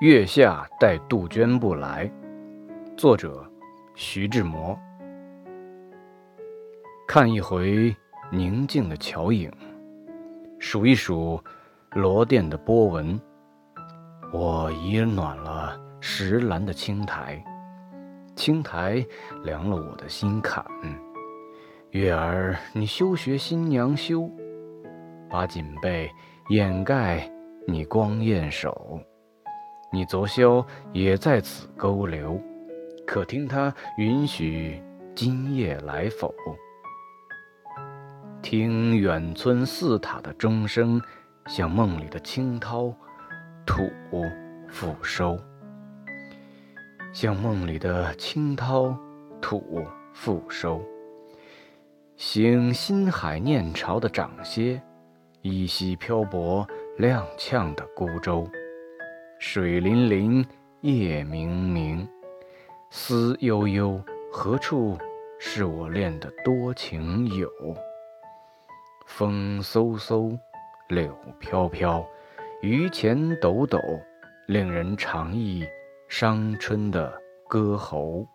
月下待杜鹃不来。作者：徐志摩。看一回宁静的桥影，数一数罗甸的波纹，我已暖了石栏的青苔，青苔凉了我的心坎。月儿，你休学新娘羞，把锦被掩盖你光艳手。你昨宵也在此勾留，可听他允许今夜来否？听远村寺塔的钟声，像梦里的清涛，吐复收。像梦里的清涛，吐复收。行心海念潮的掌歇，依稀漂泊踉跄的孤舟。水粼粼，夜冥冥，思悠悠，何处是我恋的多情友？风嗖嗖，柳飘飘，榆钱抖抖，令人长忆伤春的歌喉。